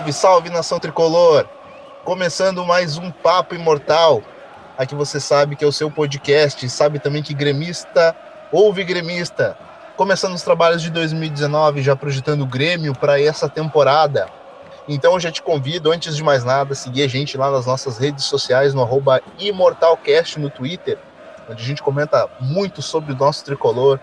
Salve, salve nação tricolor! Começando mais um Papo Imortal. Aqui você sabe que é o seu podcast, sabe também que gremista ouve gremista. Começando os trabalhos de 2019, já projetando o Grêmio para essa temporada. Então eu já te convido, antes de mais nada, a seguir a gente lá nas nossas redes sociais, no arroba ImortalCast no Twitter, onde a gente comenta muito sobre o nosso tricolor,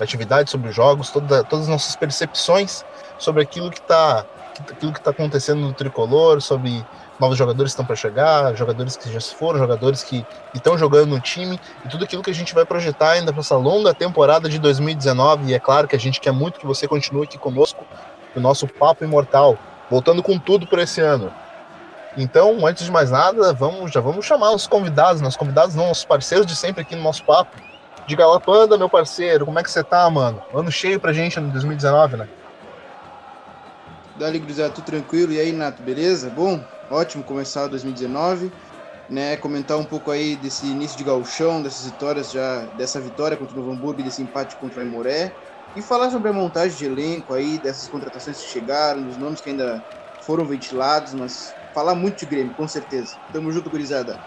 atividades sobre os jogos, toda, todas as nossas percepções sobre aquilo que está aquilo que está acontecendo no tricolor, sobre novos jogadores que estão para chegar, jogadores que já se foram, jogadores que estão jogando no time e tudo aquilo que a gente vai projetar ainda para essa longa temporada de 2019. E é claro que a gente quer muito que você continue aqui conosco no nosso papo imortal, voltando com tudo para esse ano. Então, antes de mais nada, vamos já vamos chamar os convidados, nossos convidados não, os parceiros de sempre aqui no nosso papo. Diga lá, Panda, meu parceiro, como é que você tá, mano? Ano cheio pra gente no 2019, né? Dali, Grisado, tudo tranquilo? E aí, Nato, beleza? Bom, ótimo começar 2019, né? Comentar um pouco aí desse início de gauchão, dessas vitórias já, dessa vitória contra o Novo Hamburgo, desse empate contra o Aimoré, e falar sobre a montagem de elenco aí, dessas contratações que chegaram, dos nomes que ainda foram ventilados, mas falar muito de Grêmio, com certeza. Tamo junto, gurizada.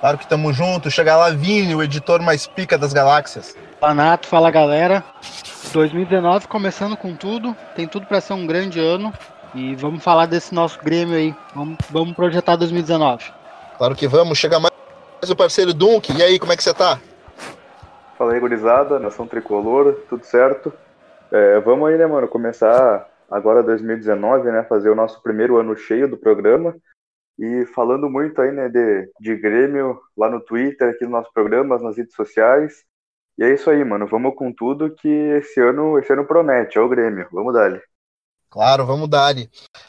Claro que tamo junto. Chega lá, Vini, o editor mais pica das galáxias. Fala, Nato. Fala, galera. 2019 começando com tudo. Tem tudo para ser um grande ano. E vamos falar desse nosso Grêmio aí. Vamos, vamos projetar 2019. Claro que vamos. Chega mais o parceiro Dunk. E aí, como é que você tá? Fala aí, gurizada. Nação Tricolor. Tudo certo? É, vamos aí, né, mano? Começar agora 2019, né? Fazer o nosso primeiro ano cheio do programa. E falando muito aí, né, de, de Grêmio lá no Twitter, aqui nos nossos programas, nas redes sociais. E é isso aí, mano. Vamos com tudo que esse ano, esse ano promete, é o Grêmio. Vamos dar Claro, vamos dar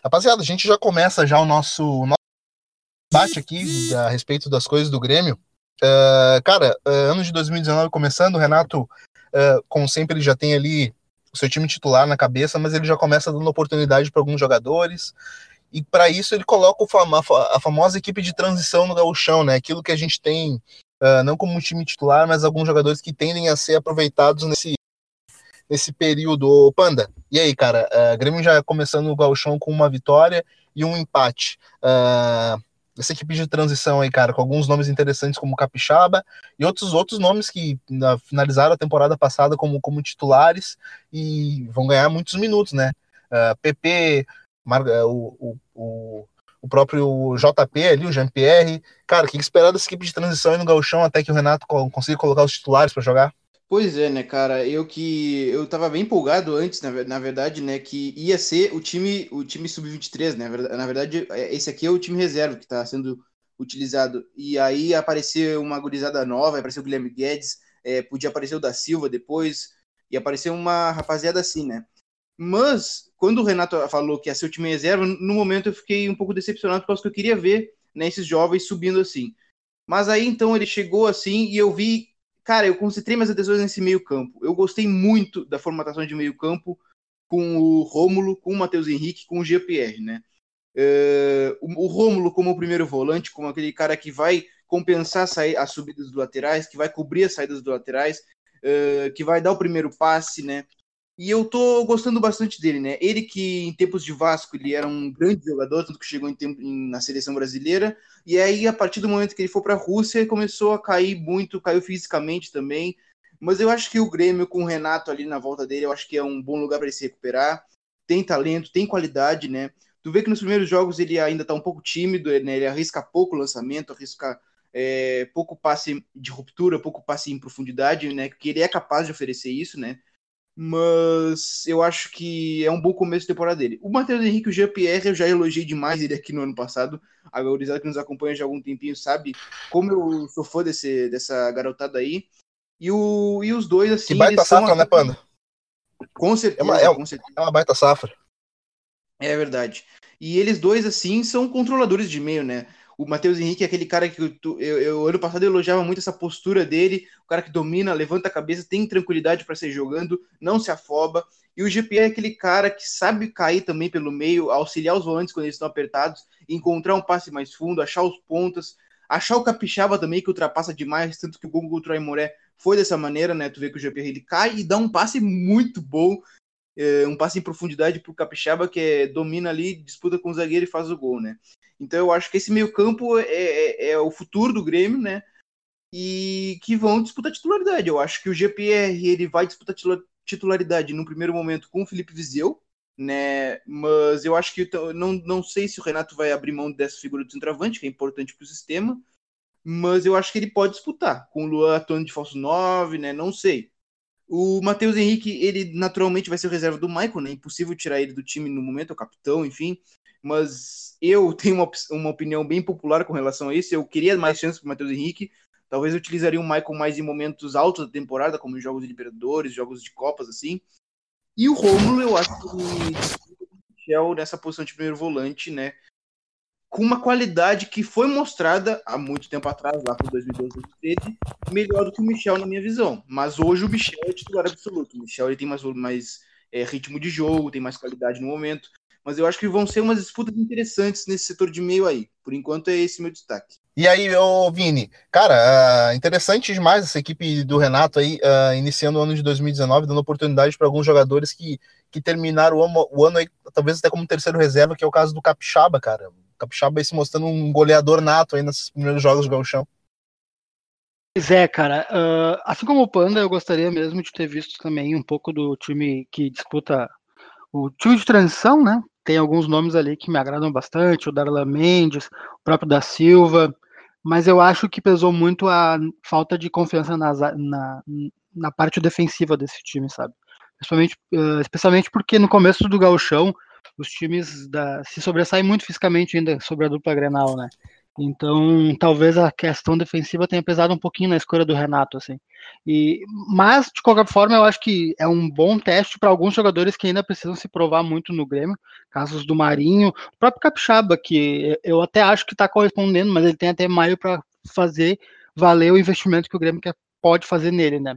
Rapaziada, a gente já começa já o nosso, nosso debate aqui a respeito das coisas do Grêmio. Uh, cara, uh, ano de 2019 começando, o Renato, uh, como sempre, ele já tem ali o seu time titular na cabeça, mas ele já começa dando oportunidade para alguns jogadores e para isso ele coloca a famosa equipe de transição no gauchão, né? Aquilo que a gente tem, uh, não como um time titular, mas alguns jogadores que tendem a ser aproveitados nesse, nesse período. Panda, e aí, cara? Uh, Grêmio já começando o gauchão com uma vitória e um empate. Uh, essa equipe de transição aí, cara, com alguns nomes interessantes como Capixaba e outros outros nomes que uh, finalizaram a temporada passada como, como titulares e vão ganhar muitos minutos, né? Uh, PP, o, o, o próprio JP ali, o Jean-Pierre. Cara, o que esperar dessa equipe de transição aí no Gauchão até que o Renato consiga colocar os titulares para jogar? Pois é, né, cara? Eu que eu tava bem empolgado antes, na, na verdade, né, que ia ser o time, o time sub-23, né? Na verdade, é, esse aqui é o time reserva que tá sendo utilizado. E aí apareceu uma gurizada nova, apareceu o Guilherme Guedes, é, podia aparecer o da Silva depois, e apareceu uma rapaziada assim, né? Mas, quando o Renato falou que ia ser o time reserva, no momento eu fiquei um pouco decepcionado, porque eu queria ver né, esses jovens subindo assim. Mas aí, então, ele chegou assim e eu vi... Cara, eu concentrei minhas atenções nesse meio campo. Eu gostei muito da formatação de meio campo com o Rômulo, com o Matheus Henrique, com o GPR, né? Uh, o, o Rômulo como o primeiro volante, como aquele cara que vai compensar as subidas dos laterais, que vai cobrir as saídas dos laterais, uh, que vai dar o primeiro passe, né? E eu tô gostando bastante dele, né? Ele que em tempos de Vasco ele era um grande jogador, tanto que chegou em tempo, em, na seleção brasileira. E aí, a partir do momento que ele foi para a Rússia, começou a cair muito, caiu fisicamente também. Mas eu acho que o Grêmio, com o Renato ali na volta dele, eu acho que é um bom lugar para ele se recuperar. Tem talento, tem qualidade, né? Tu vê que nos primeiros jogos ele ainda tá um pouco tímido, né? Ele arrisca pouco lançamento, arrisca é, pouco passe de ruptura, pouco passe em profundidade, né? Que ele é capaz de oferecer isso, né? Mas eu acho que é um bom começo de temporada dele. O Matheus Henrique o Jean-Pierre, eu já elogiei demais ele aqui no ano passado. A gurizada que nos acompanha já há algum tempinho sabe como eu sou fã desse, dessa garotada aí. E, o, e os dois, assim. Que baita safra, são... né, Panda? Com certeza, é uma, é, com certeza. É uma baita safra. É verdade. E eles dois, assim, são controladores de meio, né? O Matheus Henrique é aquele cara que eu, eu, eu, ano passado eu elogiava muito essa postura dele, o cara que domina, levanta a cabeça, tem tranquilidade para ser jogando, não se afoba. E o GP é aquele cara que sabe cair também pelo meio, auxiliar os volantes quando eles estão apertados, encontrar um passe mais fundo, achar os pontas, achar o Capixaba também, que ultrapassa demais, tanto que o gol contra o Aimoré foi dessa maneira, né? Tu vê que o GP ele cai e dá um passe muito bom é, um passe em profundidade para o Capixaba, que é, domina ali, disputa com o zagueiro e faz o gol, né? Então eu acho que esse meio campo é, é, é o futuro do Grêmio, né? E que vão disputar titularidade. Eu acho que o GPR ele vai disputar titularidade no primeiro momento com o Felipe Vizeu, né? Mas eu acho que não, não sei se o Renato vai abrir mão dessa figura do centroavante, que é importante para o sistema, mas eu acho que ele pode disputar com o Luan atuando de falso 9, né? Não sei. O Matheus Henrique, ele naturalmente vai ser o reserva do Michael, né? Impossível tirar ele do time no momento, é o capitão, enfim. Mas eu tenho uma, uma opinião bem popular com relação a isso. Eu queria mais chances para o Matheus Henrique. Talvez eu utilizaria o Michael mais em momentos altos da temporada, como em jogos de Libertadores, jogos de Copas, assim. E o Romulo, eu acho que o Michel nessa posição de primeiro volante, né? com uma qualidade que foi mostrada há muito tempo atrás, lá por 2012, 2013, melhor do que o Michel na minha visão. Mas hoje o Michel é titular absoluto. O Michel ele tem mais, mais é, ritmo de jogo, tem mais qualidade no momento. Mas eu acho que vão ser umas disputas interessantes nesse setor de meio aí. Por enquanto é esse meu destaque. E aí, ô Vini, cara, uh, interessante demais essa equipe do Renato aí, uh, iniciando o ano de 2019, dando oportunidade para alguns jogadores que, que terminaram o ano, o ano aí, talvez até como terceiro reserva, que é o caso do Capixaba, cara. Capixaba se mostrando um goleador nato aí nesses primeiros jogos do Gauchão. Pois é, cara. Uh, assim como o Panda, eu gostaria mesmo de ter visto também um pouco do time que disputa o time de transição, né? Tem alguns nomes ali que me agradam bastante, o Darlan Mendes, o próprio da Silva, mas eu acho que pesou muito a falta de confiança na, na, na parte defensiva desse time, sabe? Especialmente, uh, especialmente porque no começo do gauchão os times da, se sobressaem muito fisicamente ainda sobre a dupla Grenal, né? Então, talvez a questão defensiva tenha pesado um pouquinho na escolha do Renato, assim. E, mas, de qualquer forma, eu acho que é um bom teste para alguns jogadores que ainda precisam se provar muito no Grêmio. Casos do Marinho, o próprio Capixaba, que eu até acho que está correspondendo, mas ele tem até maio para fazer valer o investimento que o Grêmio quer, pode fazer nele, né?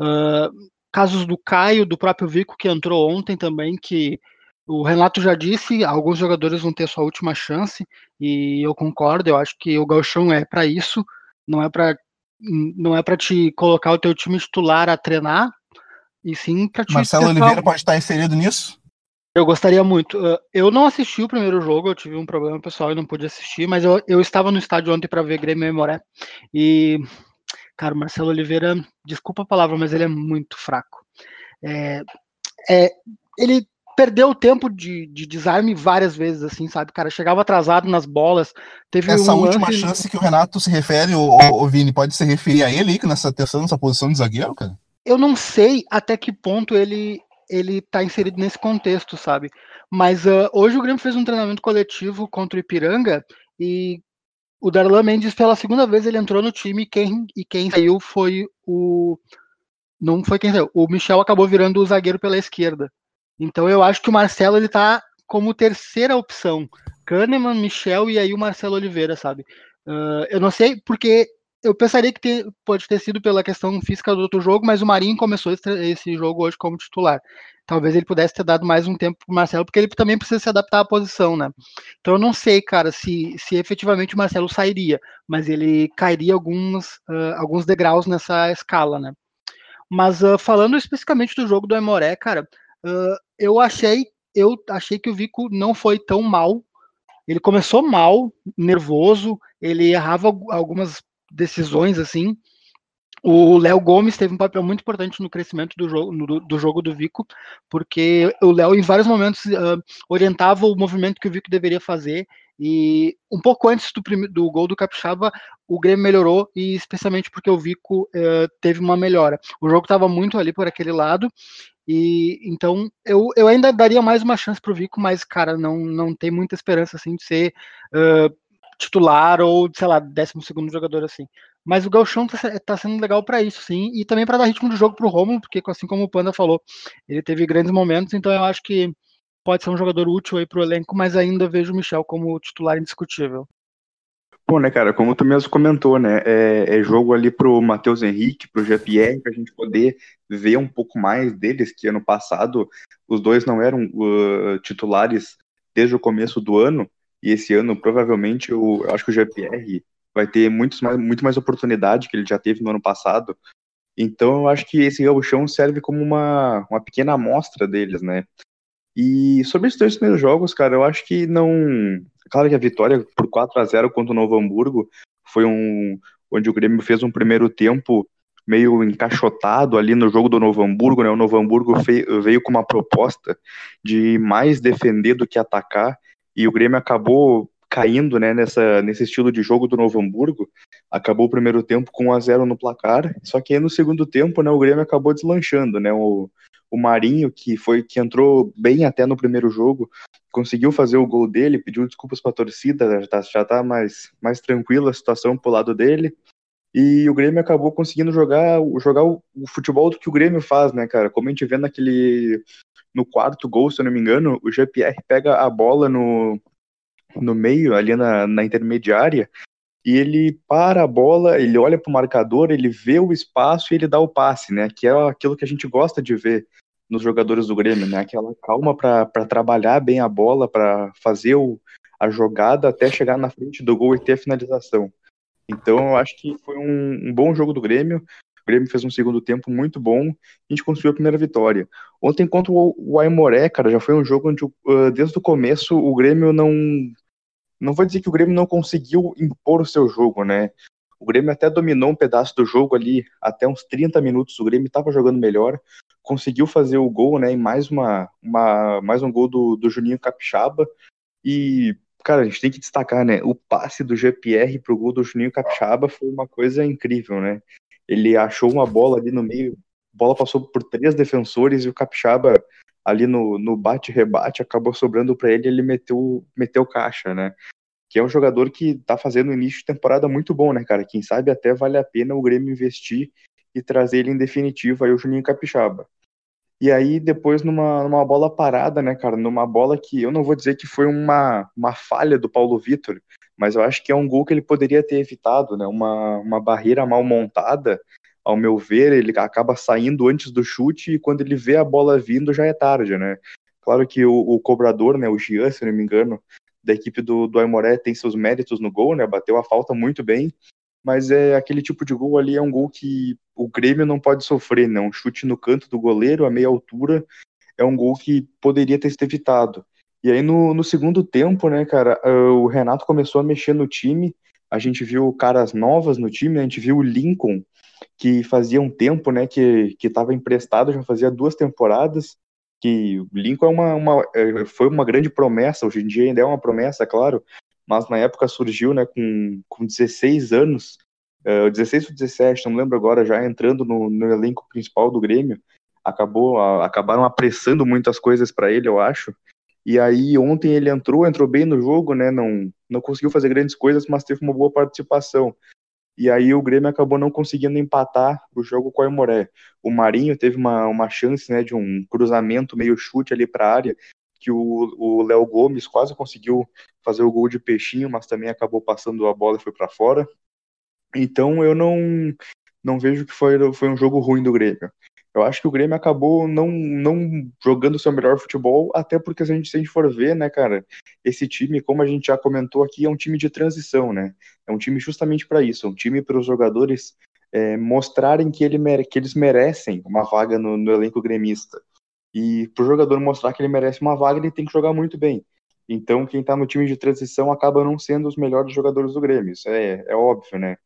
Uh, casos do Caio, do próprio Vico, que entrou ontem também, que o Renato já disse, alguns jogadores vão ter sua última chance e eu concordo. Eu acho que o Galchão é para isso, não é para não é para te colocar o teu time titular a treinar e sim para te. Marcelo Oliveira pode estar inserido nisso. Eu gostaria muito. Eu não assisti o primeiro jogo, eu tive um problema pessoal e não pude assistir, mas eu, eu estava no estádio ontem para ver Grêmio e Moré. E, cara, o Marcelo Oliveira, desculpa a palavra, mas ele é muito fraco. É, é, ele perdeu o tempo de, de desarme várias vezes, assim, sabe, cara? Chegava atrasado nas bolas. Teve Essa um última lance... chance que o Renato se refere, o, o, Vini, pode se referir a ele aí, nessa terceira, nessa posição de zagueiro, cara? Eu não sei até que ponto ele ele tá inserido nesse contexto, sabe? Mas uh, hoje o Grêmio fez um treinamento coletivo contra o Ipiranga e o Darlan Mendes, pela segunda vez, ele entrou no time e quem, e quem saiu foi o. Não foi quem saiu. O Michel acabou virando o zagueiro pela esquerda. Então eu acho que o Marcelo ele tá como terceira opção. Kahneman, Michel e aí o Marcelo Oliveira, sabe? Uh, eu não sei porque eu pensaria que pode ter sido pela questão física do outro jogo, mas o Marinho começou esse, jogo hoje como titular. Talvez ele pudesse ter dado mais um tempo pro Marcelo, porque ele também precisa se adaptar à posição, né? Então eu não sei, cara, se, se efetivamente o Marcelo sairia, mas ele cairia alguns, uh, alguns degraus nessa escala, né? Mas uh, falando especificamente do jogo do Emoré, cara, Uh, eu achei, eu achei que o Vico não foi tão mal. Ele começou mal, nervoso, ele errava algumas decisões assim. O Léo Gomes teve um papel muito importante no crescimento do jogo, no, do jogo do Vico, porque o Léo, em vários momentos, uh, orientava o movimento que o Vico deveria fazer. E um pouco antes do, do gol do Capixaba, o Grêmio melhorou, e especialmente porque o Vico uh, teve uma melhora. O jogo estava muito ali por aquele lado, e então eu, eu ainda daria mais uma chance pro Vico, mas, cara, não, não tem muita esperança assim de ser uh, titular ou, sei lá, décimo segundo jogador assim. Mas o Galchão tá, tá sendo legal para isso, sim, e também para dar ritmo de jogo pro Romulo, porque assim como o Panda falou, ele teve grandes momentos, então eu acho que pode ser um jogador útil aí pro elenco, mas ainda vejo o Michel como titular indiscutível. Bom, né, cara, como tu mesmo comentou, né, é, é jogo ali pro Matheus Henrique, pro Jean-Pierre, pra gente poder ver um pouco mais deles, que ano passado os dois não eram uh, titulares desde o começo do ano, e esse ano provavelmente eu, eu acho que o Jean-Pierre vai ter muitos mais, muito mais oportunidade que ele já teve no ano passado, Então eu acho que esse gauchão serve como uma, uma pequena amostra deles, né? E sobre esses dois primeiros jogos, cara, eu acho que não. Claro que a vitória por 4 a 0 contra o Novo Hamburgo foi um. onde o Grêmio fez um primeiro tempo meio encaixotado ali no jogo do Novo Hamburgo, né? O Novo Hamburgo veio com uma proposta de mais defender do que atacar, e o Grêmio acabou caindo né, nessa, nesse estilo de jogo do Novo Hamburgo. Acabou o primeiro tempo com 1 a 0 no placar, só que no segundo tempo né, o Grêmio acabou deslanchando. Né, o, o Marinho, que foi que entrou bem até no primeiro jogo, conseguiu fazer o gol dele, pediu desculpas para a torcida, já está já tá mais, mais tranquila a situação pro lado dele. E o Grêmio acabou conseguindo jogar, jogar o, o futebol do que o Grêmio faz, né, cara? Como a gente vê naquele. No quarto gol, se eu não me engano, o GPR pega a bola no, no meio, ali na, na intermediária, e ele para a bola, ele olha para o marcador, ele vê o espaço e ele dá o passe, né? Que é aquilo que a gente gosta de ver nos jogadores do Grêmio, né? Aquela calma para trabalhar bem a bola, para fazer o, a jogada até chegar na frente do gol e ter a finalização. Então eu acho que foi um, um bom jogo do Grêmio. O Grêmio fez um segundo tempo muito bom e a gente conseguiu a primeira vitória. Ontem contra o, o Aimoré, cara, já foi um jogo onde uh, desde o começo o Grêmio não não vou dizer que o Grêmio não conseguiu impor o seu jogo, né? O Grêmio até dominou um pedaço do jogo ali, até uns 30 minutos o Grêmio estava jogando melhor, conseguiu fazer o gol, né? E mais, uma, uma, mais um gol do, do Juninho Capixaba. E, cara, a gente tem que destacar, né? O passe do GPR pro gol do Juninho Capixaba foi uma coisa incrível, né? Ele achou uma bola ali no meio, a bola passou por três defensores e o Capixaba ali no, no bate-rebate acabou sobrando para ele ele meteu, meteu caixa, né? Que é um jogador que tá fazendo um início de temporada muito bom, né, cara? Quem sabe até vale a pena o Grêmio investir e trazer ele em definitivo aí o Juninho Capixaba. E aí, depois, numa, numa bola parada, né, cara? Numa bola que eu não vou dizer que foi uma, uma falha do Paulo Vitor, mas eu acho que é um gol que ele poderia ter evitado, né? Uma, uma barreira mal montada ao meu ver, ele acaba saindo antes do chute e quando ele vê a bola vindo já é tarde, né? Claro que o, o cobrador, né, o Gian, se não me engano, da equipe do, do Aimoré tem seus méritos no gol, né? Bateu a falta muito bem, mas é aquele tipo de gol ali é um gol que o Grêmio não pode sofrer, né? Um chute no canto do goleiro a meia altura é um gol que poderia ter sido evitado. E aí no, no segundo tempo, né, cara, ah, o Renato começou a mexer no time, a gente viu caras novas no time, né? a gente viu o Lincoln que fazia um tempo, né, que estava emprestado, já fazia duas temporadas, que o Lincoln é uma, uma, é, foi uma grande promessa, hoje em dia ainda é uma promessa, claro, mas na época surgiu, né, com, com 16 anos, uh, 16 ou 17, não lembro agora, já entrando no, no elenco principal do Grêmio, acabou, a, acabaram apressando muitas coisas para ele, eu acho, e aí ontem ele entrou, entrou bem no jogo, né, não, não conseguiu fazer grandes coisas, mas teve uma boa participação. E aí o Grêmio acabou não conseguindo empatar o jogo com o Aimoré. O Marinho teve uma, uma chance né, de um cruzamento meio chute ali para a área, que o Léo Gomes quase conseguiu fazer o gol de peixinho, mas também acabou passando a bola e foi para fora. Então eu não, não vejo que foi, foi um jogo ruim do Grêmio. Eu acho que o Grêmio acabou não, não jogando o seu melhor futebol, até porque se a gente, se a gente for ver, né, cara, esse time, como a gente já comentou aqui, é um time de transição, né? É um time justamente para isso, é um time para os jogadores é, mostrarem que, ele que eles merecem uma vaga no, no elenco gremista. E para o jogador mostrar que ele merece uma vaga, ele tem que jogar muito bem. Então, quem está no time de transição acaba não sendo os melhores jogadores do Grêmio. Isso é, é óbvio, né?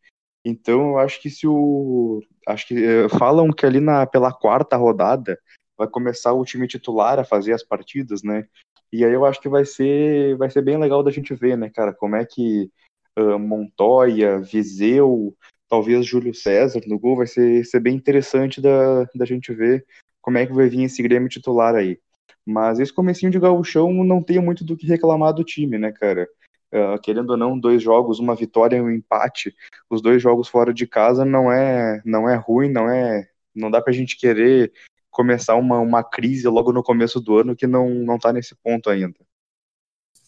Então, eu acho que se o. Acho que uh, falam que ali na, pela quarta rodada vai começar o time titular a fazer as partidas, né? E aí eu acho que vai ser, vai ser bem legal da gente ver, né, cara, como é que uh, Montoya, Viseu, talvez Júlio César no gol vai ser, ser bem interessante da, da gente ver como é que vai vir esse Grêmio titular aí. Mas esse comecinho de gauchão não tem muito do que reclamar do time, né, cara? Uh, querendo ou não, dois jogos, uma vitória e um empate, os dois jogos fora de casa não é não é ruim, não é não dá pra gente querer começar uma, uma crise logo no começo do ano que não não tá nesse ponto ainda.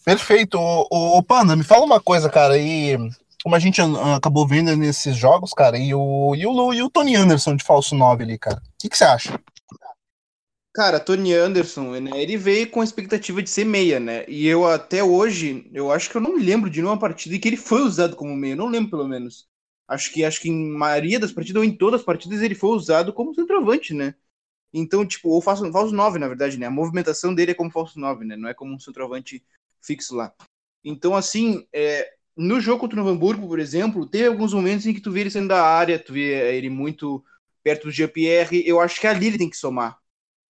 Perfeito. O, o, Panda, me fala uma coisa, cara, e como a gente acabou vendo nesses jogos, cara, e o, e o, e o Tony Anderson de falso 9 ali, cara, o que, que você acha? Cara, Tony Anderson, né, ele veio com a expectativa de ser meia, né? E eu até hoje, eu acho que eu não lembro de nenhuma partida em que ele foi usado como meia, não lembro pelo menos. Acho que acho que em maioria das partidas, ou em todas as partidas, ele foi usado como centroavante, né? Então, tipo, ou falso, falso 9, na verdade, né? A movimentação dele é como falso 9, né? Não é como um centroavante fixo lá. Então, assim, é, no jogo contra o Novo Hamburgo, por exemplo, teve alguns momentos em que tu vê ele saindo da área, tu vê ele muito perto do Jean-Pierre. Eu acho que ali ele tem que somar,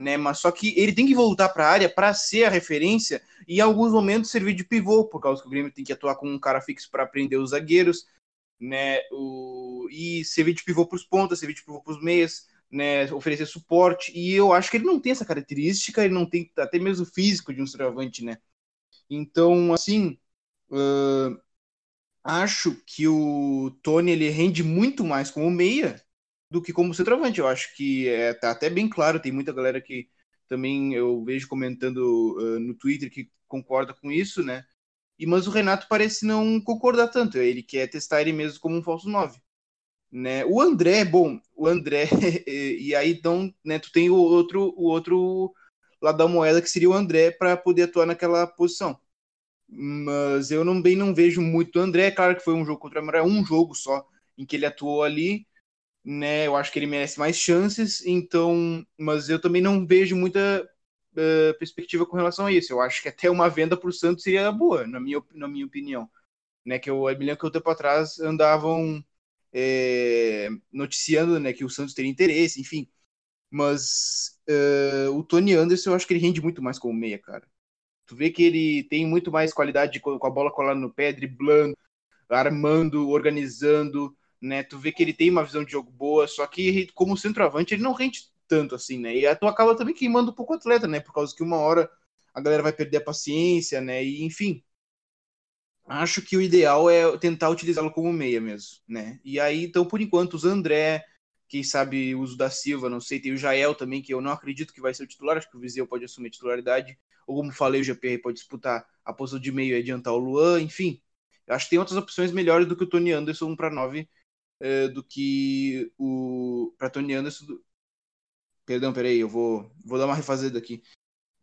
né? Mas só que ele tem que voltar para a área para ser a referência e em alguns momentos servir de pivô, por causa que o Grêmio tem que atuar com um cara fixo para prender os zagueiros, né? O, e servir de pivô para os pontas, servir de pivô para os meias né, oferecer suporte, e eu acho que ele não tem essa característica, ele não tem até mesmo o físico de um centroavante, né? Então, assim, uh, acho que o Tony ele rende muito mais como meia do que como centroavante. Eu acho que é, tá até bem claro, tem muita galera que também eu vejo comentando uh, no Twitter que concorda com isso, né? E, mas o Renato parece não concordar tanto, ele quer testar ele mesmo como um falso 9 né? O André, bom, o André e aí então, né, tu tem o outro o outro lado da moeda que seria o André para poder atuar naquela posição. Mas eu não bem não vejo muito o André, claro que foi um jogo contra o Amoré, um jogo só em que ele atuou ali, né? Eu acho que ele merece mais chances, então, mas eu também não vejo muita uh, perspectiva com relação a isso. Eu acho que até uma venda para o Santos seria boa, na minha, na minha opinião. Né, que eu, eu me lembro que o tempo atrás andavam é, noticiando né, que o Santos teria interesse, enfim. Mas uh, o Tony Anderson, eu acho que ele rende muito mais como meia, cara. Tu vê que ele tem muito mais qualidade com a bola colada no pé, driblando, armando, organizando, né? Tu vê que ele tem uma visão de jogo boa, só que como centroavante ele não rende tanto assim, né? E tu acaba também queimando um pouco o atleta, né? Por causa que uma hora a galera vai perder a paciência, né? E enfim, acho que o ideal é tentar utilizá-lo como meia mesmo, né? E aí, então, por enquanto, os André, quem sabe o uso da Silva, não sei, tem o Jael também, que eu não acredito que vai ser o titular, acho que o Viseu pode assumir titularidade, ou como falei, o GPR pode disputar a posição de meio e adiantar o Luan, enfim. Acho que tem outras opções melhores do que o Tony Anderson para 9, eh, do que o. para Tony Anderson. Do... Perdão, peraí, eu vou, vou dar uma refazida aqui.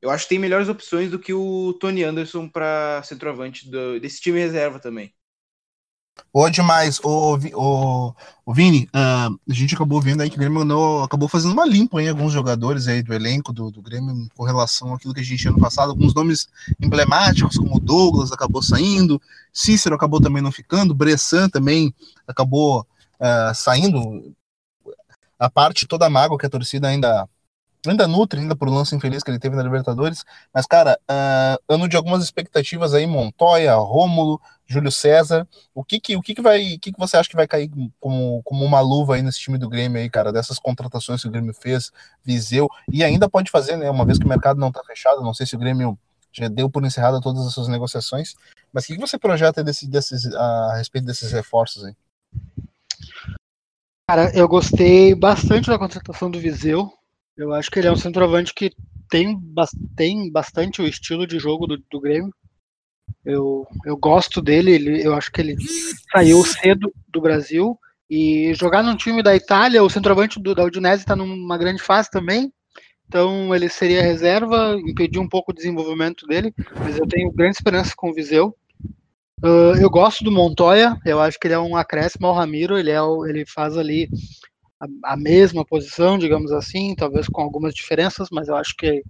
Eu acho que tem melhores opções do que o Tony Anderson para centroavante do, desse time reserva também. Boa demais. O, o, Vini, uh, a gente acabou vendo aí que o Grêmio acabou fazendo uma limpa em alguns jogadores aí do elenco do, do Grêmio com relação àquilo que a gente tinha no passado. Alguns nomes emblemáticos, como Douglas, acabou saindo, Cícero acabou também não ficando, Bressan também acabou uh, saindo. A parte toda a mágoa que a torcida ainda ainda nutre, ainda por lance infeliz que ele teve na Libertadores. Mas, cara, uh, ano de algumas expectativas aí, Montoya, Rômulo, Júlio César. O que que, o que, que vai. O que, que você acha que vai cair como, como uma luva aí nesse time do Grêmio aí, cara? Dessas contratações que o Grêmio fez, Viseu, e ainda pode fazer, né? Uma vez que o mercado não tá fechado, não sei se o Grêmio já deu por encerrada todas as suas negociações. Mas o que, que você projeta desse, desses, a respeito desses reforços aí? Cara, eu gostei bastante da contratação do Viseu. Eu acho que ele é um centroavante que tem, tem bastante o estilo de jogo do, do Grêmio. Eu, eu gosto dele, ele, eu acho que ele saiu cedo do Brasil e jogar num time da Itália, o centroavante do, da Udinese está numa grande fase também, então ele seria reserva, impedir um pouco o desenvolvimento dele, mas eu tenho grande esperança com o Viseu. Uh, eu gosto do Montoya, eu acho que ele é um acréscimo ao Ramiro, ele, é, ele faz ali a, a, mesma posição, digamos assim, talvez com algumas diferenças, mas eu acho que,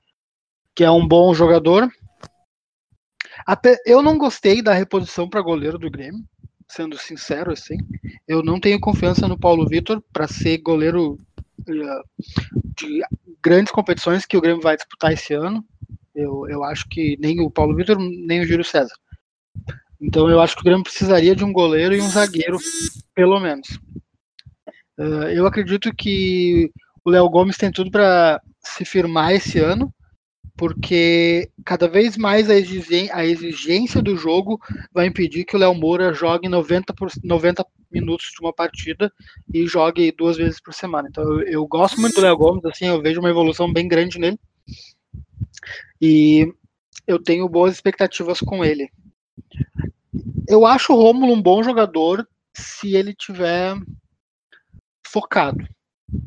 que é um bom jogador. Até, eu não gostei da reposição para goleiro do Grêmio, sendo sincero assim. Eu não tenho confiança no Paulo Vitor para ser goleiro uh, de grandes competições que o Grêmio vai disputar esse ano. Eu, eu acho que nem o Paulo Vitor, nem o Júlio César. Então eu acho que o Grêmio precisaria de um goleiro e um zagueiro, pelo menos. Uh, eu acredito que o Léo Gomes tem tudo para se firmar esse ano, porque cada vez mais a exigência, do jogo vai impedir que o Léo Moura jogue 90, por, 90 minutos de uma partida e jogue duas vezes por semana. Então eu, eu gosto muito do Léo Gomes, assim, eu vejo uma evolução bem grande nele. E eu tenho boas expectativas com ele. Eu acho o Rômulo um bom jogador se ele tiver focado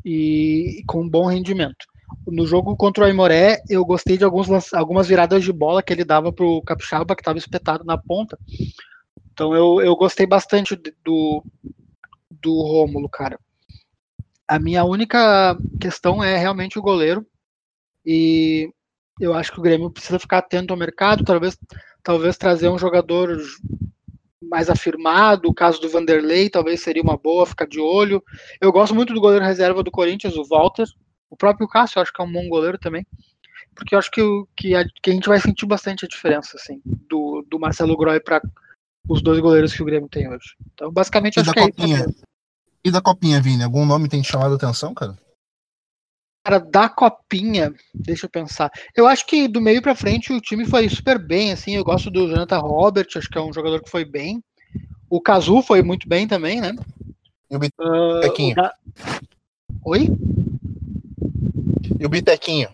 e, com um bom rendimento. No jogo contra o Aimoré, eu gostei de alguns, algumas viradas de bola que ele dava para o Capixaba, que estava espetado na ponta. Então eu, eu gostei bastante do, do Rômulo, cara. A minha única questão é realmente o goleiro. E eu acho que o Grêmio precisa ficar atento ao mercado, talvez, talvez trazer um jogador mais afirmado. O caso do Vanderlei talvez seria uma boa, ficar de olho. Eu gosto muito do goleiro reserva do Corinthians, o Walter. O próprio Cássio, eu acho que é um bom goleiro também. Porque eu acho que, que, a, que a gente vai sentir bastante a diferença, assim, do, do Marcelo Groy para os dois goleiros que o Grêmio tem hoje. Então, basicamente, E acho da que é copinha? isso. E da copinha, Vini? Algum nome tem te chamado a atenção, cara? Cara, da copinha, deixa eu pensar. Eu acho que do meio pra frente o time foi super bem, assim. Eu gosto do Jonathan Robert, acho que é um jogador que foi bem. O Kazu foi muito bem também, né? E o, Bi- Ah, Bequinho. o da- Oi? e o Bitequinho?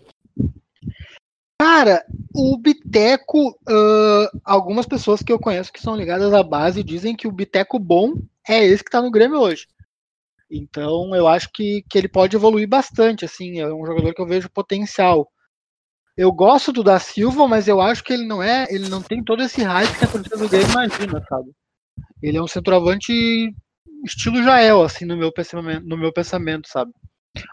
Cara, o Biteco, ah, algumas pessoas que eu conheço que são ligadas à base dizem que o Biteco bom é esse que tá no Grêmio hoje. Então eu acho que, que ele pode evoluir bastante, assim, é um jogador que eu vejo potencial. Eu gosto do da Silva, mas eu acho que ele não é, ele não tem todo esse hype que a torcida do Grêmio imagina, sabe? Ele é um centroavante estilo Jael, assim, no meu pensamento, no meu pensamento, sabe?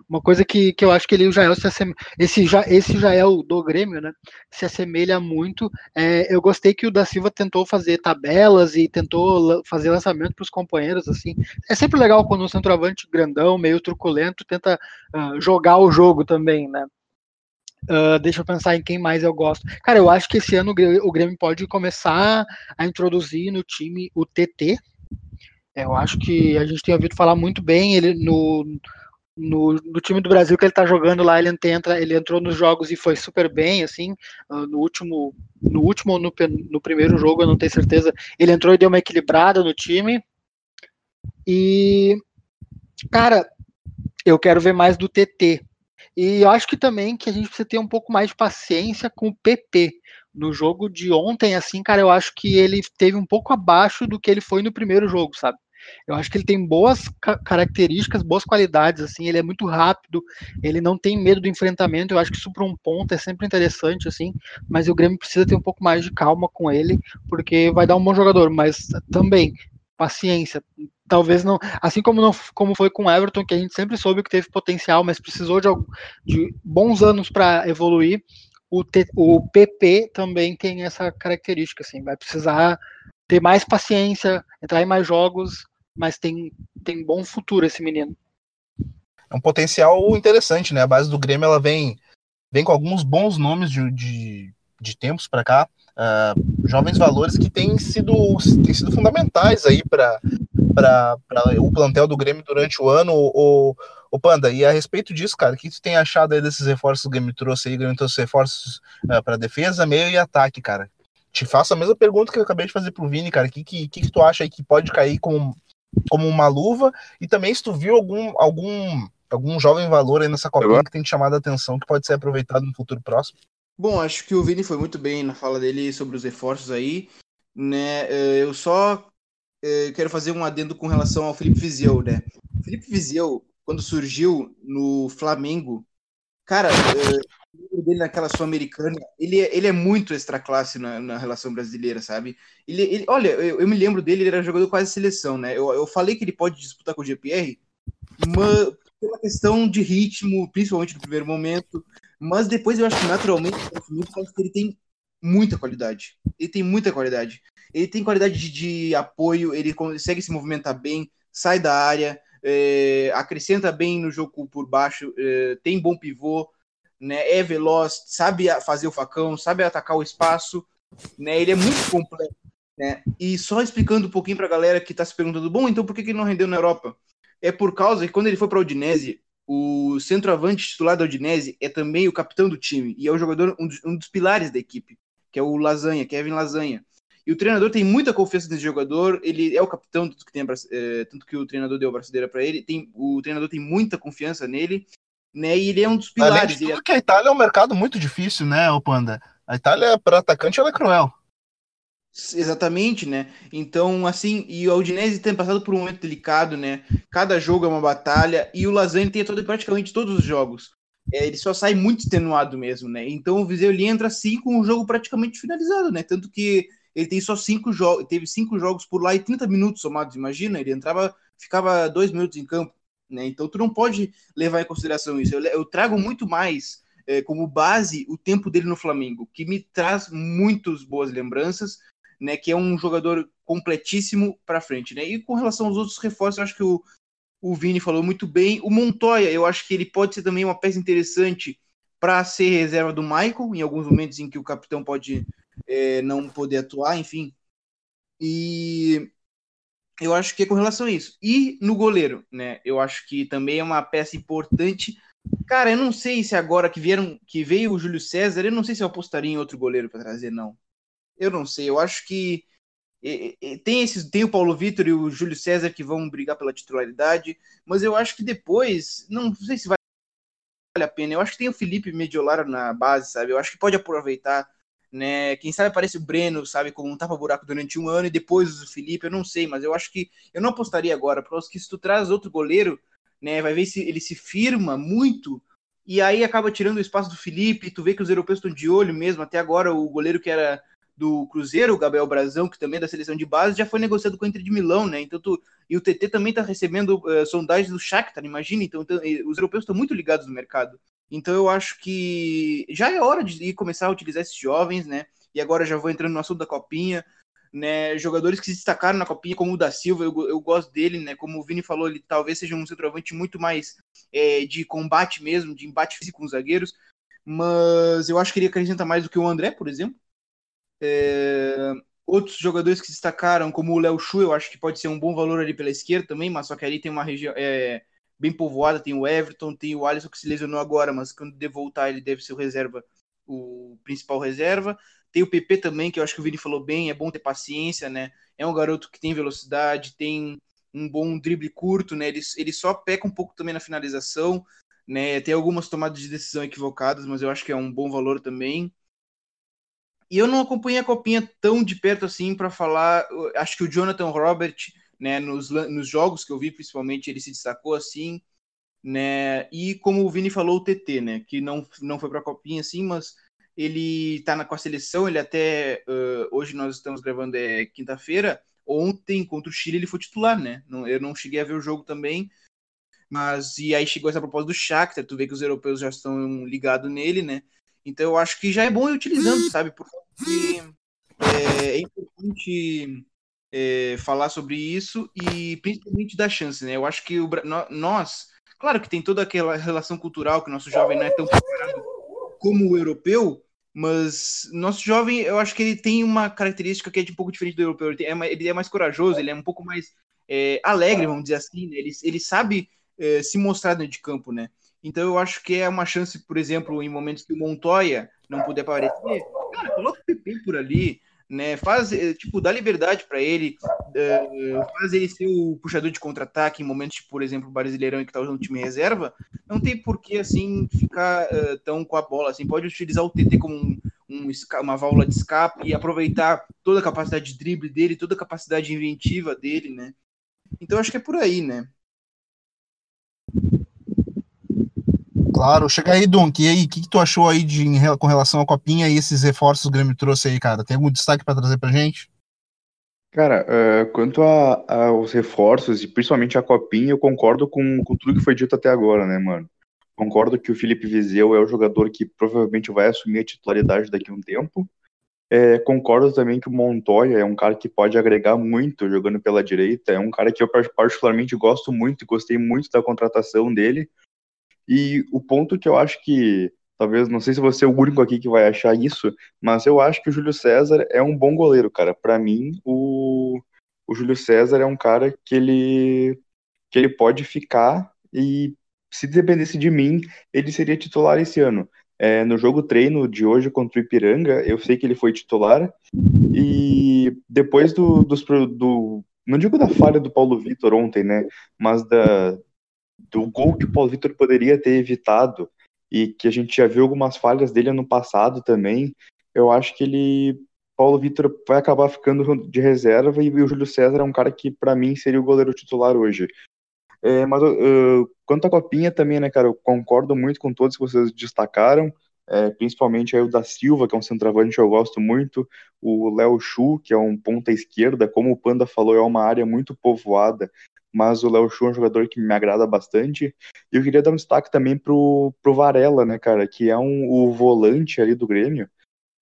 Uma coisa que, que eu acho que ele o Jael se assemelham. Esse, Ja- esse Jael do Grêmio, né? Se assemelha muito. É, eu gostei que o da Silva tentou fazer tabelas e tentou fazer lançamento para os companheiros, assim. É sempre legal quando um centroavante grandão, meio truculento, tenta ah, jogar o jogo também, né? Ah, deixa eu pensar em quem mais eu gosto. Cara, eu acho que esse ano o Grêmio pode começar a introduzir no time o TT. Eu acho que a gente tem ouvido falar muito bem ele no, no, no time do Brasil que ele tá jogando lá, ele entra, ele entrou nos jogos e foi super bem, assim, ah, no último, no último no, no primeiro jogo, eu não tenho certeza, ele entrou e deu uma equilibrada no time, e, cara, eu quero ver mais do TT, e eu acho que também que a gente precisa ter um pouco mais de paciência com o PP, no jogo de ontem, assim, cara, eu acho que ele teve um pouco abaixo do que ele foi no primeiro jogo, sabe? Eu acho que ele tem boas ca- características, boas qualidades, assim, ele é muito rápido, ele não tem medo do enfrentamento, eu acho que isso para um ponto é sempre interessante, assim, mas o Grêmio precisa ter um pouco mais de calma com ele, porque vai dar um bom jogador, mas também, paciência, talvez não, assim como, não, como foi com Everton, que a gente sempre soube que teve potencial, mas precisou de, de bons anos para evoluir, o, o PP também tem essa característica, assim, vai precisar ter mais paciência, entrar em mais jogos, mas tem, tem bom futuro esse menino. É um potencial interessante, né? A base do Grêmio ela vem, vem com alguns bons nomes de, de, de tempos para cá, ah, jovens valores que têm sido, têm sido fundamentais aí para o plantel do Grêmio durante o ano. O, o Panda, e a respeito disso, cara, o que tu tem achado aí desses reforços que o Grêmio trouxe aí? O Grêmio trouxe reforços para defesa, meio e ataque, cara. Te faço a mesma pergunta que eu acabei de fazer pro Vini, cara. O que, que, que tu acha aí que pode cair como, como uma luva? E também se tu viu algum, algum, algum jovem valor aí nessa copinha que tem te chamado a atenção, que pode ser aproveitado no futuro próximo. Bom, acho que o Vini foi muito bem na fala dele sobre os reforços aí, né? Eh, Eu só eh, quero fazer um adendo com relação ao Felipe Vizeu, né? O Felipe Vizeu, quando surgiu no Flamengo, cara, dele naquela Sul-Americana, ele, é- ele é muito extra classe na, na relação brasileira, sabe? Ele, ele- olha, eu, eu me lembro dele, ele era jogador quase seleção, né? Eu, eu falei que ele pode disputar com o GPR, mas pela questão de ritmo, principalmente no primeiro momento, mas depois eu acho que naturalmente ele tem muita qualidade. Ele tem muita qualidade. Ele tem qualidade de, de apoio, ele consegue se movimentar bem, sai da área, é, acrescenta bem no jogo por baixo, é, tem bom pivô, né, é veloz, sabe a- fazer o facão, sabe atacar o espaço, né, ele é muito completo. Né? E só explicando um pouquinho pra galera que tá se perguntando, bom, então por que que ele não rendeu na Europa? É por causa que quando ele foi pra Udinese, o centroavante titular da Udinese é também o capitão do time e é o jogador um dos, um dos pilares da equipe, que é o Lasanha, Kevin Lasanha. E o treinador tem muita confiança nesse jogador, ele é o capitão, tanto que, tem a eh, tanto que o treinador deu a braçadeira para ele, tem, o treinador tem muita confiança nele, né? E ele é um dos Além pilares. de é- tudo que a Itália é um mercado muito difícil, né, ô Panda? A Itália, para atacante, ela é cruel. Exatamente, né? Então, assim, e o Udinese tem passado por um momento delicado, né? Cada jogo é uma batalha e o Lasanha tem todo, praticamente todos os jogos. É, ele só sai muito extenuado mesmo, né? Então o Viseu ele entra assim com o jogo praticamente finalizado, né? Tanto que ele tem só cinco jogos, teve cinco jogos por lá e 30 minutos somados, imagina, ele entrava, ficava dois minutos em campo, né? Então tu não pode levar em consideração isso. Eu, eu trago muito mais é, como base o tempo dele no Flamengo, que me traz muitas boas lembranças, né? Que é um jogador completíssimo para frente, né? E com relação aos outros reforços, eu acho que o, o Vini falou muito bem. O Montoya, eu acho que ele pode ser também uma peça interessante para ser reserva do Michael, em alguns momentos em que o capitão pode é, não poder atuar, enfim. E eu acho que é com relação a isso. E no goleiro, né? Eu acho que também é uma peça importante. Cara, eu não sei se agora que vieram, que veio o Júlio César, eu não sei se eu apostaria em outro goleiro para trazer, não. Eu não sei. Eu acho que tem esses, tem o Paulo Vitor e o Júlio César que vão brigar pela titularidade, mas eu acho que depois, não sei se vale a pena. Eu acho que tem o Felipe Mediolar na base, sabe? Eu acho que pode aproveitar né? Quem sabe aparece o Breno, sabe, como um tapa-buraco durante um ano e depois o Felipe, eu não sei, mas eu acho que eu não apostaria agora, porque que se tu traz outro goleiro, né, vai ver se ele se firma muito e aí acaba tirando o espaço do Felipe, tu vê que os europeus estão de olho mesmo, até agora o goleiro que era do Cruzeiro, o Gabriel Brazão, que também é da seleção de base, já foi negociado com o Inter de Milão, né? Então tu, e o TT também está recebendo uh, sondagens do Shakhtar, imagina, então, então os europeus estão muito ligados no mercado. Então eu acho que já é hora de começar a utilizar esses jovens, né? E agora já vou entrando no assunto da copinha, né? Jogadores que se destacaram na copinha, como o da Silva, eu, eu gosto dele, né? Como o Vini falou, ele talvez seja um centroavante muito mais é, de combate mesmo, de embate físico com os zagueiros, mas eu acho que ele acrescenta mais do que o André, por exemplo. É, outros jogadores que se destacaram, como o Léo Chu, eu acho que pode ser um bom valor ali pela esquerda também, mas só que ali tem uma região. É, bem povoada, tem o Everton, tem o Alisson que se lesionou agora, mas quando de voltar ele deve ser o reserva, o principal reserva. Tem o PP também, que eu acho que o Vini falou bem, é bom ter paciência, né? É um garoto que tem velocidade, tem um bom drible curto, né? Ele, ele só peca um pouco também na finalização, né? Tem algumas tomadas de decisão equivocadas, mas eu acho que é um bom valor também. E eu não acompanhei a copinha tão de perto assim para falar. Acho que o Jonathan Robert né? Nos, nos jogos que eu vi, principalmente, ele se destacou assim, né? E como o Vini falou, o TT, né? Que não, não foi para a copinha assim, mas ele está com a seleção, ele até uh, hoje nós estamos gravando é quinta-feira. Ontem contra o Chile ele foi titular, né? Não, eu não cheguei a ver o jogo também, mas e aí chegou essa proposta do Shakhtar, tu vê que os europeus já estão ligados nele, né? Então eu acho que já é bom ir utilizando, sabe? Porque é, é importante é, falar sobre isso e principalmente dar chance, né? Eu acho que o, nós, claro que tem toda aquela relação cultural que o nosso jovem não é tão preparado como o europeu, mas nosso jovem, eu acho que ele tem uma característica que é de um pouco diferente do europeu. Ele, é, ele é mais corajoso, ele é um pouco mais é, alegre, vamos dizer assim. Né? Ele, ele sabe é, se mostrar dentro de campo, né? Então eu acho que é uma chance, por exemplo, em momentos que o Montoya não puder aparecer, cara, coloca o PP por ali, né? Faz, eh, tipo, dá liberdade para ele, uh, faz ele ser o puxador de contra-ataque em momentos, tipo, por exemplo, o Brasileirão que tá usando o time reserva, não tem por que, assim, ficar uh, tão com a bola, assim, pode utilizar o TT como um, um, uma válvula de escape e aproveitar toda a capacidade de drible dele, toda a capacidade inventiva dele, né? Então, acho que é por aí, né? Claro, chega aí, Dunk. E aí, o que, que, tu achou aí de, com relação à copinha e esses reforços que o Grêmio trouxe aí, cara? Tem algum destaque para trazer pra gente? Cara, uh, quanto a, aos reforços e principalmente a copinha, eu concordo com, com tudo que foi dito até agora, né, mano? Concordo que o Felipe Vizeu é o jogador que provavelmente vai assumir a titularidade daqui a um tempo. É, concordo também que o Montoya é um cara que pode agregar muito jogando pela direita. É um cara que eu particularmente gosto muito e gostei muito da contratação dele. E o ponto que eu acho que, talvez, não sei se você é o único aqui que vai achar isso, mas eu acho que o Júlio César é um bom goleiro, cara. Para mim, o, o Júlio César é um cara que ele, que ele pode ficar e, se dependesse de mim, ele seria titular esse ano. É, no jogo treino de hoje contra o Ipiranga, eu sei que ele foi titular, e depois do, dos, do não digo da falha do Paulo Vitor ontem, né, mas da, do gol que o Paulo Vitor poderia ter evitado e que a gente já viu algumas falhas dele ano passado também, eu acho que ele Paulo Vitor vai acabar ficando de reserva e o Júlio César é um cara que para mim seria o goleiro titular hoje. É, mas uh, quanto à copinha também, né, cara, eu concordo muito com todos que vocês destacaram. é, principalmente aí o da Silva, que é um centroavante que eu gosto muito, o Léo Chu, que é um ponta esquerda, como o Panda falou, é uma área muito povoada, mas o Léo Chu é um jogador que me agrada bastante. E eu queria dar um destaque também pro, pro Varela, né, cara, que é um, o volante ali do Grêmio,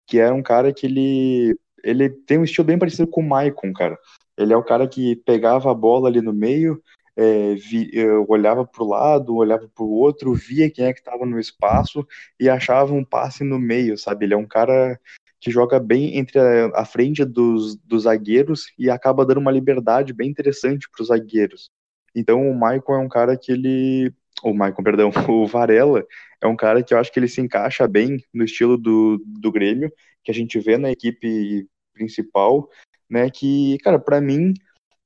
que é um cara que ele, ele tem um estilo bem parecido com o Maicon, cara. Ele é o cara que pegava a bola ali no meio, é, vi, olhava para o lado, olhava para o outro, via quem é que estava no espaço e achava um passe no meio, sabe? Ele é um cara que joga bem entre a, a frente dos, dos zagueiros e acaba dando uma liberdade bem interessante para os zagueiros. Então o Maicon é um cara que ele. O Maicon, perdão, o Varela é um cara que eu acho que ele se encaixa bem no estilo do, do Grêmio, que a gente vê na equipe principal, né? Que, cara, para mim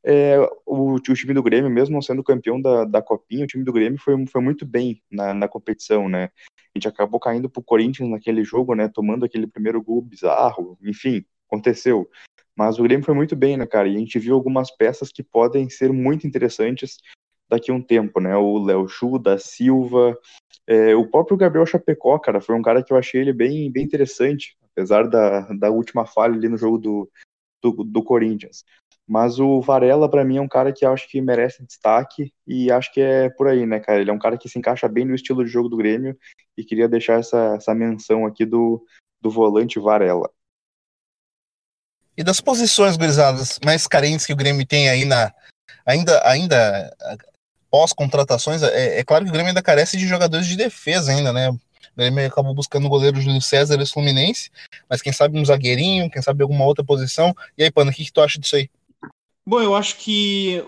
é, o, o, time do Grêmio, mesmo não sendo campeão da, da Copinha, o time do Grêmio foi, foi muito bem na, na competição, né? Gente acabou caindo pro Corinthians naquele jogo, né? Tomando aquele primeiro gol bizarro, enfim, aconteceu. Mas o Grêmio foi muito bem, né, cara? E a gente viu algumas peças que podem ser muito interessantes daqui a um tempo, né? O Léo Chu, da Silva, é, o próprio Gabriel Chapecó, cara, foi um cara que eu achei ele bem, bem interessante, apesar da, da última falha ali no jogo do, do, do Corinthians. Mas o Varela, para mim, é um cara que acho que merece destaque e acho que é por aí, né, cara? Ele é um cara que se encaixa bem no estilo de jogo do Grêmio e queria deixar essa, essa menção aqui do, do volante Varela. E das posições, gurizadas, mais carentes que o Grêmio tem aí na. Ainda, ainda pós-contratações, é, é, claro que o Grêmio ainda carece de jogadores de defesa ainda, né? O Grêmio acabou buscando o goleiro Júlio César e Fluminense, mas quem sabe um zagueirinho, quem sabe alguma outra posição. E aí, Pano, o que, que tu acha disso aí? Bom, eu acho que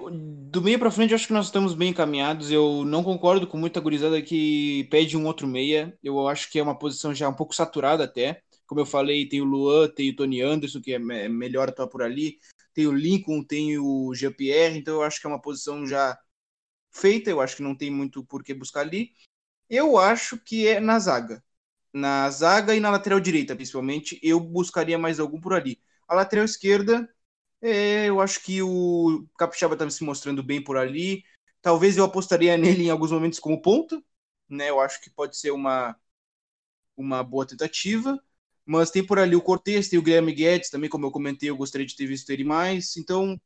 do meio para frente, acho que nós estamos bem encaminhados. Eu não concordo com muita gurizada que pede um outro meia. Eu acho que é uma posição já um pouco saturada até. Como eu falei, tem o Luan, tem o Tony Anderson, que é melhor atuar por ali. Tem o Lincoln, tem o Jean-Pierre. Então eu acho que é uma posição já feita. Eu acho que não tem muito por que buscar ali. Eu acho que é na zaga. Na zaga e na lateral direita, principalmente, eu buscaria mais algum por ali. A lateral esquerda, é, eu acho que o Capixaba está se mostrando bem por ali. Talvez eu apostaria nele em alguns momentos como ponta, né? Eu acho que pode ser uma, uma boa tentativa. Mas tem por ali o Cortez, tem o Guilherme Guedes também, como eu comentei, eu gostaria de ter visto ele mais. Então,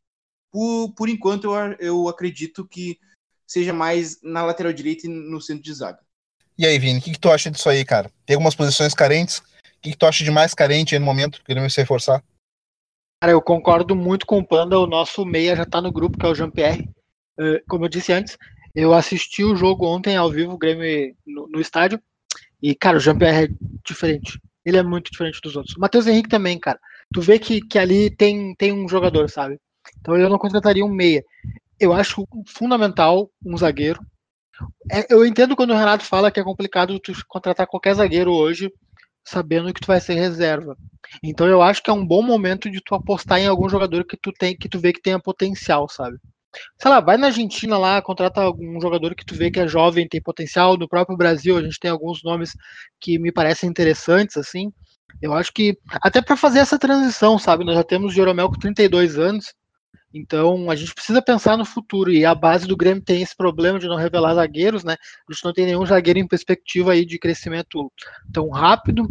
por, por enquanto, eu, eu acredito que seja mais na lateral direita e no centro de zaga. E aí, Vini, o que, que, tu acha disso aí, cara? Tem algumas posições carentes? O que, que tu acha de mais carente no momento? Queremos se reforçar? Cara, eu concordo muito com o Panda. O nosso meia já tá no grupo, que é o Jean-Pierre. Uh, como eu disse antes, eu assisti o jogo ontem ao vivo, o Grêmio no, no estádio. E, cara, o Jean-Pierre é diferente. Ele é muito diferente dos outros. O Matheus Henrique também, cara. Tu vê que, que ali tem, tem um jogador, sabe? Então eu não contrataria um meia. Eu acho fundamental um zagueiro. É, eu entendo quando o Renato fala que é complicado tu contratar qualquer zagueiro hoje, sabendo que tu vai ser reserva. Então eu acho que é um bom momento de tu apostar em algum jogador que tu tem, que tu vê que tenha potencial, sabe? Sei lá, vai na Argentina lá, contrata algum jogador que tu vê que é jovem, tem potencial. No próprio Brasil, a gente tem alguns nomes que me parecem interessantes, assim. Eu acho que até para fazer essa transição, sabe? Nós já temos Jeromel com 32 anos, então a gente precisa pensar no futuro e a base do Grêmio tem esse problema de não revelar zagueiros, né? A gente não tem nenhum zagueiro em perspectiva aí de crescimento tão rápido.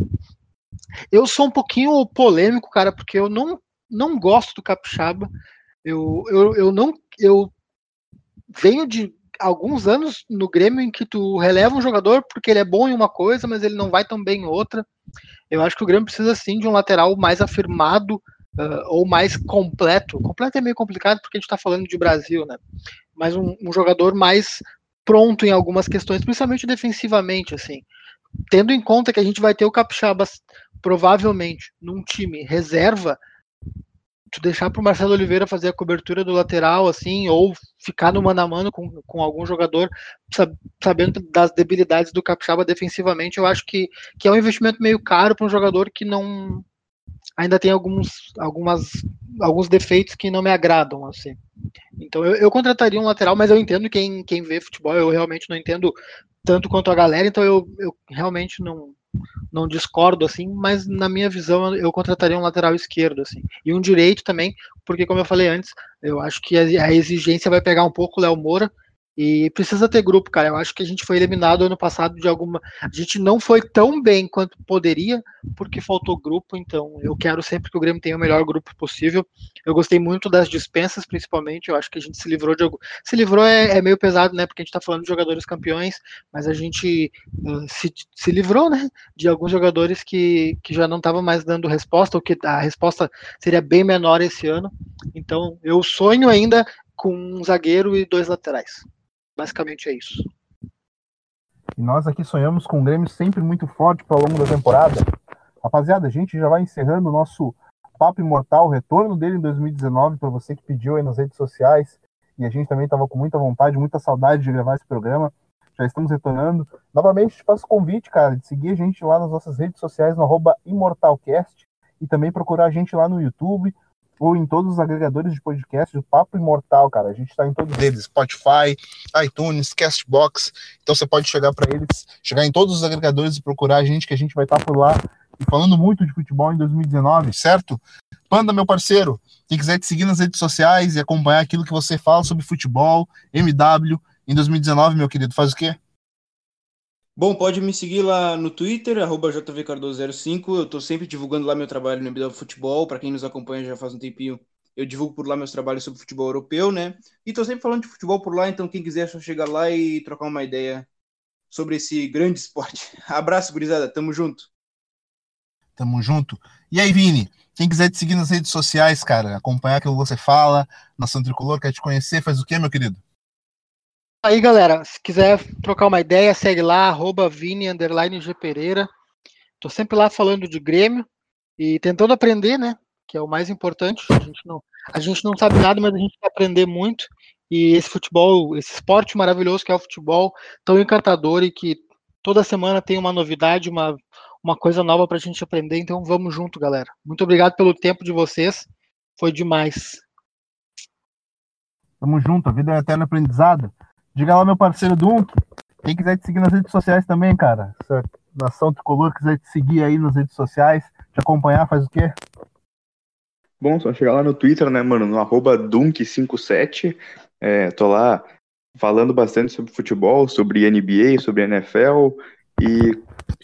Eu sou um pouquinho polêmico, cara, porque eu não, não gosto do Capixaba. Eu, eu, eu não eu venho de alguns anos no Grêmio em que tu releva um jogador porque ele é bom em uma coisa, mas ele não vai tão bem em outra. Eu acho que o Grêmio precisa sim de um lateral mais afirmado uh, ou mais completo. Completo é meio complicado porque a gente está falando de Brasil, né? Mas um, um jogador mais pronto em algumas questões, principalmente defensivamente, assim tendo em conta que a gente vai ter o Capixaba provavelmente num time reserva, tu deixar para o Marcelo Oliveira fazer a cobertura do lateral, assim, ou ficar no mano a mano com, com algum jogador, sabendo das debilidades do Capixaba defensivamente, eu acho que, que é um investimento meio caro para um jogador que não ainda tem alguns, algumas, alguns defeitos que não me agradam, assim. Então eu, eu contrataria um lateral, mas eu entendo quem, quem vê futebol, eu realmente não entendo tanto quanto a galera, então eu, eu realmente não, não discordo assim, mas na minha visão eu contrataria um lateral esquerdo assim e um direito também, porque como eu falei antes, eu acho que a, exigência vai pegar um pouco o Léo Moura E precisa ter grupo, cara. Eu acho que a gente foi eliminado ano passado de alguma. A gente não foi tão bem quanto poderia, porque faltou grupo. Então, eu quero sempre que o Grêmio tenha o melhor grupo possível. Eu gostei muito das dispensas, principalmente. Eu acho que a gente se livrou de algo. Se livrou é, é meio pesado, né? Porque a gente tá falando de jogadores campeões, mas a gente uh, se, se livrou, né? De alguns jogadores que, que já não estavam mais dando resposta, ou que a resposta seria bem menor esse ano. Então, eu sonho ainda com um zagueiro e dois laterais. Basicamente é isso. E nós aqui sonhamos com um Grêmio sempre muito forte para ao longo da temporada. Rapaziada, a gente já vai encerrando o nosso Papo Imortal, o retorno dele em 2019, para você que pediu aí nas redes sociais. E a gente também estava com muita vontade, muita saudade de gravar esse programa. Já estamos retornando. Novamente, te faço o convite, cara, de seguir a gente lá nas nossas redes sociais, no arroba ImortalCast. E também procurar a gente lá no YouTube, ou em todos os agregadores de podcast do Papo Imortal, cara. A gente está em todos eles, Spotify, iTunes, Castbox. Então você pode chegar para eles, chegar em todos os agregadores e procurar a gente, que a gente vai estar tá por lá e falando muito de futebol em 2019, certo? Panda, meu parceiro, quem quiser te seguir nas redes sociais e acompanhar aquilo que você fala sobre futebol, MW, em 2019, meu querido, faz o quê? Bom, pode me seguir lá no Twitter, jvcardoso05. Eu estou sempre divulgando lá meu trabalho no MW Futebol. Para quem nos acompanha já faz um tempinho, eu divulgo por lá meus trabalhos sobre futebol europeu, né? E estou sempre falando de futebol por lá, então quem quiser é só chegar lá e trocar uma ideia sobre esse grande esporte. Abraço, gurizada. Tamo junto. Tamo junto. E aí, Vini? Quem quiser te seguir nas redes sociais, cara, acompanhar aquilo que você fala, Nação Tricolor, quer te conhecer, faz o quê, meu querido? Aí, galera, se quiser trocar uma ideia, segue lá, arroba Vini, underline G Pereira. Tô sempre lá falando de Grêmio e tentando aprender, né? Que é o mais importante. A gente não, a gente não sabe nada, mas a gente quer aprender muito. E esse futebol, esse esporte maravilhoso que é o futebol, tão encantador e que toda semana tem uma novidade, uma, uma coisa nova para a gente aprender. Então vamos junto, galera. Muito obrigado pelo tempo de vocês. Foi demais. Tamo junto, a vida é eterno aprendizado. Diga lá, meu parceiro Dunk. Quem quiser te seguir nas redes sociais também, cara. Se a Nação Tricolor quiser te seguir aí nas redes sociais, te acompanhar, faz o quê? Bom, só chegar lá no Twitter, né, mano, no arroba Dunk57. É, tô lá falando bastante sobre futebol, sobre NBA, sobre NFL. E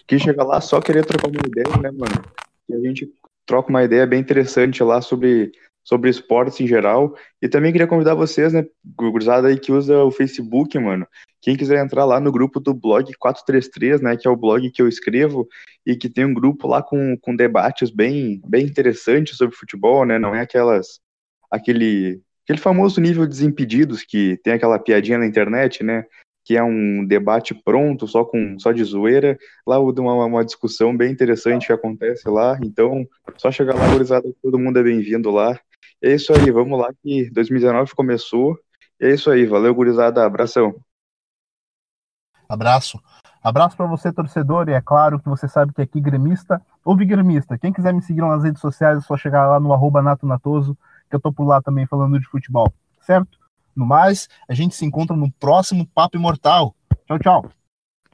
quem chega lá só querer trocar uma ideia, né, mano? E a gente troca uma ideia bem interessante lá sobre sobre esportes em geral. E também queria convidar vocês, né, gurizada aí que usa o Facebook, mano. Quem quiser entrar lá no grupo do blog 433, né, que é o blog que eu escrevo e que tem um grupo lá com, com debates bem, bem interessantes sobre futebol, né? Não é aquelas aquele aquele famoso nível de desimpedidos que tem aquela piadinha na internet, né? que é um debate pronto, só com só de zoeira. Lá uma, uma discussão bem interessante que acontece lá. Então, só chegar lá, gurizada, todo mundo é bem-vindo lá. É isso aí, vamos lá que 2019 começou. É isso aí, valeu, gurizada, abração. Abraço. Abraço para você, torcedor, e é claro que você sabe que aqui gremista ou gremista. Quem quiser me seguir nas redes sociais, é só chegar lá no arroba natonatoso, que eu tô por lá também falando de futebol, certo? No mais, a gente se encontra no próximo Papo Imortal. Tchau, tchau.